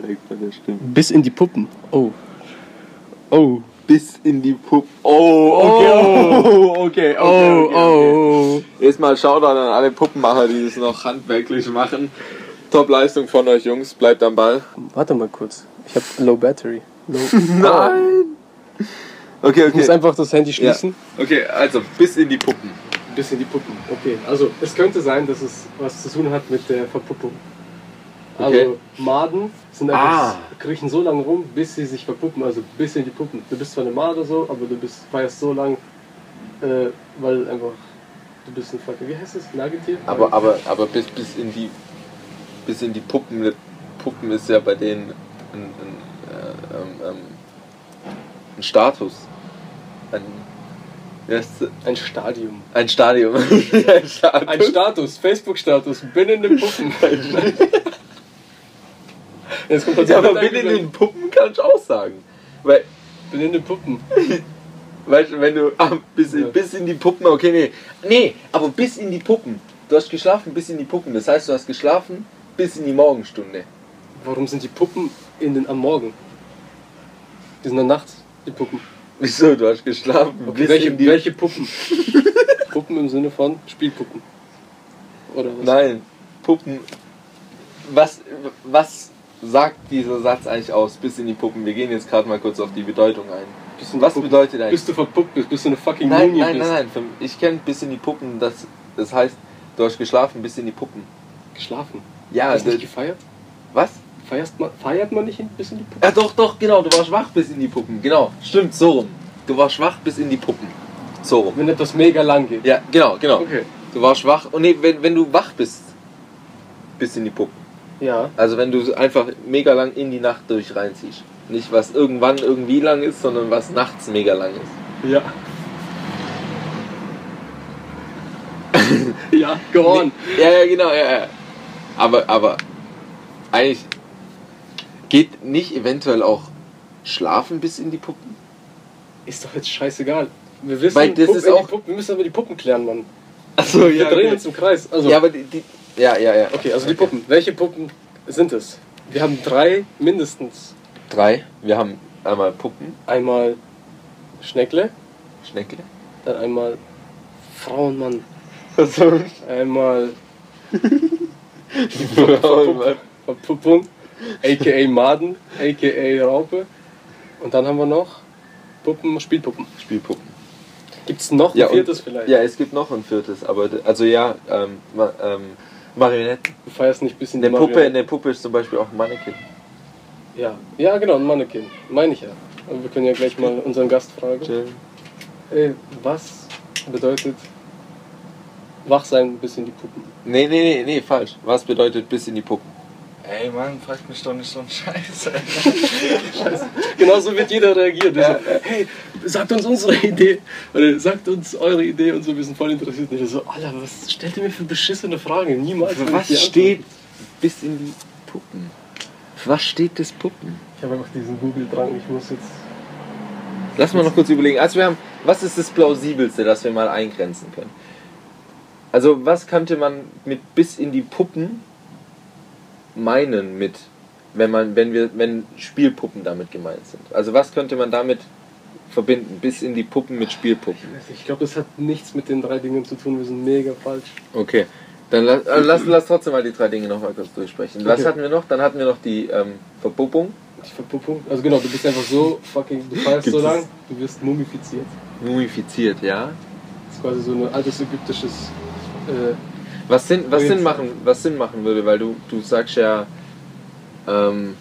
korrekt bei der Stimme. Bis in die Puppen. Oh. Oh. Bis in die Puppen. Oh, okay. Oh, okay. okay, Oh, okay, okay. oh. Erstmal Shoutout an alle Puppenmacher, die das noch handwerklich machen. Top-Leistung von euch Jungs, bleibt am Ball. Warte mal kurz. Ich habe Low Battery. Low. Nein! Okay, Ich muss okay. einfach das Handy schließen. Okay, also bis in die Puppen. Bis in die Puppen. Okay, also es könnte sein, dass es was zu tun hat mit der Verpuppung. Also Okay. Maden sind Ah. einfach, kriechen so lange rum, bis sie sich verpuppen, also bis in die Puppen. Du bist zwar eine Made so, aber du bist, feierst so lang, äh, weil einfach du bist ein fucking, wie heißt das? Nagetier? Aber, aber, aber bis, bis in die bis in die Puppen. Puppen ist ja bei denen ein, ein, äh, ähm, ähm, ein Status. Ein? Ein Stadium. ein Stadium. ein Status. Ein Status, Facebook-Status, bin in den Puppen. Jetzt kommt ja, aber bin in den Puppen kannst du auch sagen. Weil, bin in den Puppen. weißt du, wenn du ah, bis, Ja. bis in die Puppen, okay, nee. Nee, aber bis in die Puppen. Du hast geschlafen bis in die Puppen. Das heißt, du hast geschlafen bis in die Morgenstunde. Warum sind die Puppen in den, am Morgen? Die sind dann nachts, die Puppen. Wieso? Du hast geschlafen Okay, bis welche, in die welche Puppen? Puppen im Sinne von Spielpuppen. Oder was? Nein, Puppen. Was, was sagt dieser Satz eigentlich aus? Bis in die Puppen. Wir gehen jetzt gerade mal kurz auf die Bedeutung ein. Bist Was Puppe? bedeutet eigentlich? Bis du verpuppt bist, bis du eine fucking Nein, nein, bist. nein, nein. Ich kenne bis in die Puppen. Das, das heißt, du hast geschlafen bis in die Puppen. Geschlafen. Ja, Hast du nicht gefeiert? was? Feierst man, feiert man nicht ein bisschen die Puppen? Ja, doch, doch, genau. Du warst wach bis in die Puppen. Genau, stimmt, so rum. Du warst wach bis in die Puppen. So rum. Wenn etwas mega lang geht. Ja, genau, genau. Okay. Du warst wach. Und nee, wenn, wenn du wach bist, bis in die Puppen. Ja. Also wenn du einfach mega lang in die Nacht durch reinziehst. Nicht was irgendwann irgendwie lang ist, sondern was nachts mega lang ist. Ja. ja, go on. Ja, ja, genau, ja, ja. Aber, aber eigentlich geht nicht eventuell auch schlafen bis in die Puppen? Ist doch jetzt scheißegal. Wir wissen, Weil das Puppen- ist auch- Puppen, wir müssen aber die Puppen klären, Mann. Achso, Wir drehen uns im Kreis. Also, Ja, aber die, die ja, ja, ja. okay, also die Puppen. Welche Puppen sind es? Wir haben drei mindestens. Drei. Wir haben einmal Puppen, Einmal Schneckle, Schnecke. dann einmal Frauenmann, Also, einmal Frauen, Verpuppung, aka Maden, aka Raupe. Und dann haben wir noch Puppen, Spielpuppen. Spielpuppen. Gibt es noch ein Ja, und- viertes vielleicht? Ja, es gibt noch ein viertes, aber also ja, ähm, ähm, Marionetten. Du feierst nicht bis in Eine die Puppe, Marionette- eine Puppe ist zum Beispiel auch ein Mannequin. Ja. ja, genau, ein Mannequin. Meine ich ja. Aber wir können ja gleich mal unseren Gast fragen. Chill. Ey, was bedeutet wach sein bis in die Puppen? Nee, nee, nee, nee, falsch. Was bedeutet bis in die Puppen? Ey Mann, frag mich doch nicht so einen Scheiß. Genauso wird jeder reagieren. Der so, hey, sagt uns unsere Idee. Oder sagt uns eure Idee und so, wir sind voll interessiert. Und ich so, Alter, was stellt ihr mir für beschissene Fragen? Niemals. Für was steht bis in die Puppen? Für was steht das Puppen? Ich habe einfach diesen Google-Drang, ich muss jetzt. Lass mal noch kurz überlegen. Also wir haben, was ist das plausibelste, das wir mal eingrenzen können? Also was könnte man mit bis in die Puppen meinen mit, wenn man, wenn wir, wenn Spielpuppen damit gemeint sind? Also was könnte man damit verbinden? Bis in die Puppen mit Spielpuppen. Ich Ich glaube, das hat nichts mit den drei Dingen zu tun. Wir sind mega falsch. Okay. Dann lass, äh, lass, lass trotzdem mal die drei Dinge noch mal kurz durchsprechen. Was Okay. hatten wir noch? Dann hatten wir noch die ähm, Verpuppung, Die Verpuppung. Also genau, du bist einfach so fucking, du feierst so lang, du wirst mumifiziert. mumifiziert, ja. Das ist quasi so ein altes ägyptisches. Äh, Was Sinn, was Sinn machen, was Sinn machen würde, weil du, du sagst ja, ähm,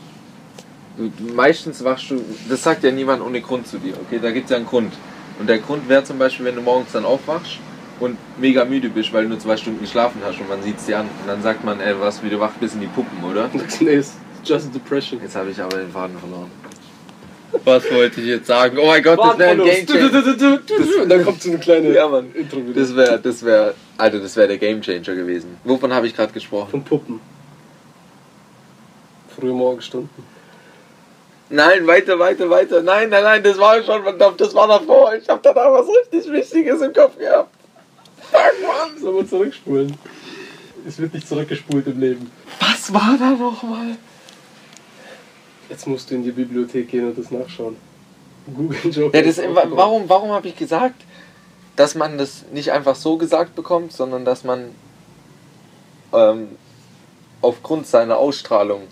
du, du- meistens wachst du, das sagt ja niemand ohne Grund zu dir, okay? Da gibt es ja einen Grund. Und der Grund wäre zum Beispiel, wenn du morgens dann aufwachst und mega müde bist, weil du nur zwei Stunden geschlafen hast und man sieht es dir an. Und dann sagt man, ey, was wieder wach bis in die Puppen, oder? nee, ist just depression. Jetzt habe ich aber den Faden verloren. Was wollte ich jetzt sagen? Oh mein Gott, das wäre ein Game Du, du, Changer. du, du, du, du. Und dann kommt so eine kleine Ja, Mann. Intro wieder. Das wäre, das wäre, Alter, das wäre der Game Changer gewesen. Wovon habe ich gerade gesprochen? Von Puppen. Frühe Morgenstunden. Nein, weiter, weiter, weiter. Nein, nein, nein, das war schon verdammt, das war davor. Ich habe danach was richtig Wichtiges im Kopf gehabt. Fuck, Mann. Sollen wir zurückspulen? Es wird nicht zurückgespult im Leben. Was war da nochmal? Jetzt musst du in die Bibliothek gehen und das nachschauen. Google Joker. Ja, das, warum warum habe ich gesagt, dass man das nicht einfach so gesagt bekommt, sondern dass man ähm, aufgrund seiner Ausstrahlung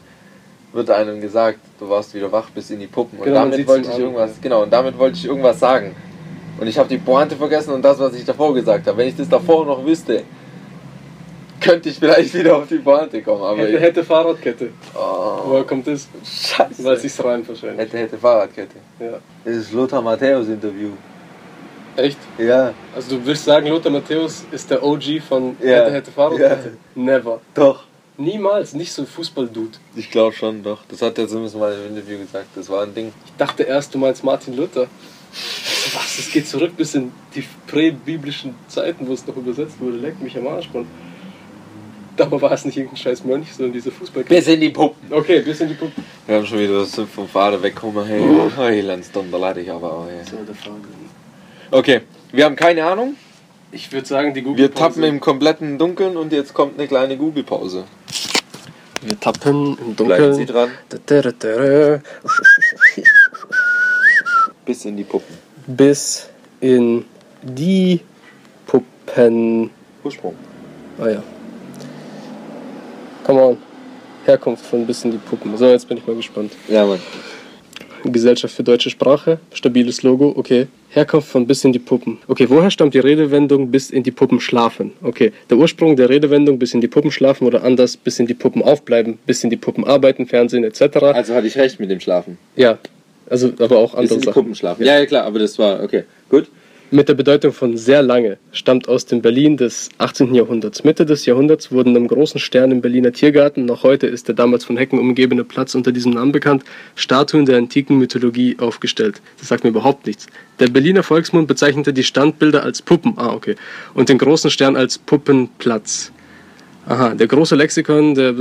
wird einem gesagt, du warst wieder wach bis in die Puppen. Und Genau, damit wollte ich irgendwas, ja. genau, und damit wollte ich irgendwas sagen. Und ich habe die Pointe vergessen und das, was ich davor gesagt habe. Wenn ich das davor noch wüsste, könnte ich vielleicht wieder auf die Pointe kommen. Aber Hätte, hätte Fahrradkette. oh, Woher kommt das? Scheiße. Weil sich's rein wahrscheinlich. hätte, hätte Fahrradkette. Ja. Das ist Lothar Matthäus Interview. Echt? Ja, Also du willst sagen, Lothar Matthäus ist der OG von Ja. Hätte, hätte Fahrradkette? Never. doch. Niemals. Nicht so ein Fußball-Dude. Ich glaube schon, doch. Das hat er zumindest mal im Interview gesagt. Das war ein Ding. Ich dachte erst, du meinst Martin Luther. Was? Es geht zurück bis in die prä-biblischen Zeiten, wo es noch übersetzt wurde. Leck mich am Arsch, Mann. Dabei war es nicht irgendein scheiß Mönch, sondern diese Fußball. Bis in die Puppen. Okay, bis in die Puppe. Wir haben schon wieder das vom Vater weggekommen. Hey, hey Landsdonner, leid ich aber auch. Hey. So, der Faden. Okay, wir haben keine Ahnung. Ich würde sagen, die Google Wir tappen im kompletten Dunkeln und jetzt kommt eine kleine Google-Pause. Wir tappen im Bleiben Sie Dunkeln. dran. Bis in die Puppen. Bis in die Puppen. Ursprung. Ah ja. Come on. Herkunft von bis in die Puppen. So, jetzt bin ich mal gespannt. Ja, Mann. Gesellschaft für deutsche Sprache, stabiles Logo, okay. Herkunft von bis in die Puppen. Okay, woher stammt die Redewendung bis in die Puppen schlafen? Okay, der Ursprung der Redewendung bis in die Puppen schlafen oder anders bis in die Puppen aufbleiben, bis in die Puppen arbeiten, Fernsehen etc. Also hatte ich recht mit dem Schlafen. Ja, also aber auch Bis andere in die Sachen. Puppen schlafen. Ja, ja, klar, aber das war okay. Gut. Mit der Bedeutung von sehr lange stammt aus dem Berlin des 18. Jahrhunderts. Mitte des Jahrhunderts wurden am großen Stern im Berliner Tiergarten, noch heute ist der damals von Hecken umgebene Platz unter diesem Namen bekannt, Statuen der antiken Mythologie aufgestellt. Das sagt mir überhaupt nichts. Der Berliner Volksmund bezeichnete die Standbilder als Puppen, ah okay, und den großen Stern als Puppenplatz. Aha, der große Lexikon der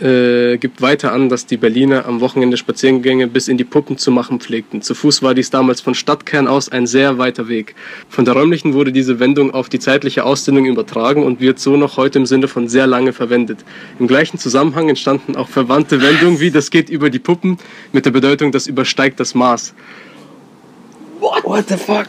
äh, gibt weiter an, dass die Berliner am Wochenende Spaziergänge bis in die Puppen zu machen pflegten. Zu Fuß war dies damals von Stadtkern aus ein sehr weiter Weg. Von der räumlichen wurde diese Wendung auf die zeitliche Ausdehnung übertragen und wird so noch heute im Sinne von sehr lange verwendet. Im gleichen Zusammenhang entstanden auch verwandte Wendungen wie das geht über die Puppen mit der Bedeutung das übersteigt das Maß. What the fuck?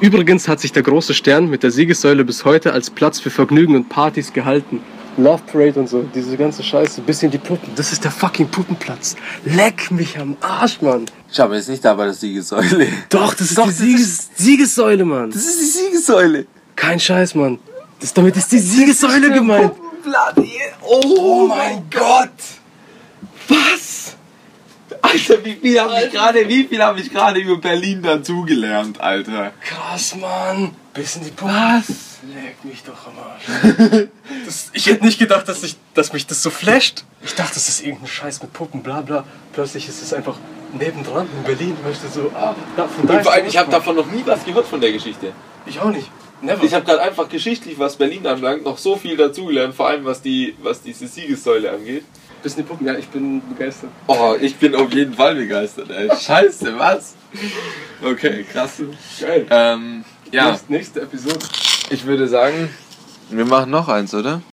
Übrigens hat sich der große Stern mit der Siegessäule bis heute als Platz für Vergnügen und Partys gehalten. Love Parade und so, diese ganze Scheiße, bis in die Puppen. Das ist der fucking Puppenplatz. Leck mich am Arsch, Mann. Ich habe jetzt nicht da bei der Siegessäule. Doch, das ist Doch, die das Sieges Siegessäule, Mann. Das ist die Siegessäule. Kein Scheiß, Mann. Das, damit ist die Siegessäule gemeint. Puppenblatt hier. Oh, mein Gott. Was? Alter, wie viel habe ich gerade, wie viel habe ich gerade über Berlin dazugelernt, Alter? Krass, Mann. Bis in die Puppen. Was? Leck mich doch am Arsch. Das, ich hätte nicht gedacht, dass, ich, dass mich das so flasht. Ich dachte, das ist irgendein Scheiß mit Puppen, bla bla. Plötzlich ist es einfach nebendran in Berlin. Weißt du, so, ah, da, von da Und vor allem, ich habe davon noch nie was gehört von der Geschichte. Ich auch nicht. Never. Ich habe gerade einfach geschichtlich, was Berlin anbelangt, noch so viel dazugelernt, vor allem was die, was diese Siegessäule angeht. Bis in die Puppen, ja, ich bin begeistert. Oh, ich bin auf jeden Fall begeistert, ey. Scheiße, was? Okay, krass. Geil. Ähm, ja, Nächste, nächste Episode. ich würde sagen, wir machen noch eins, oder?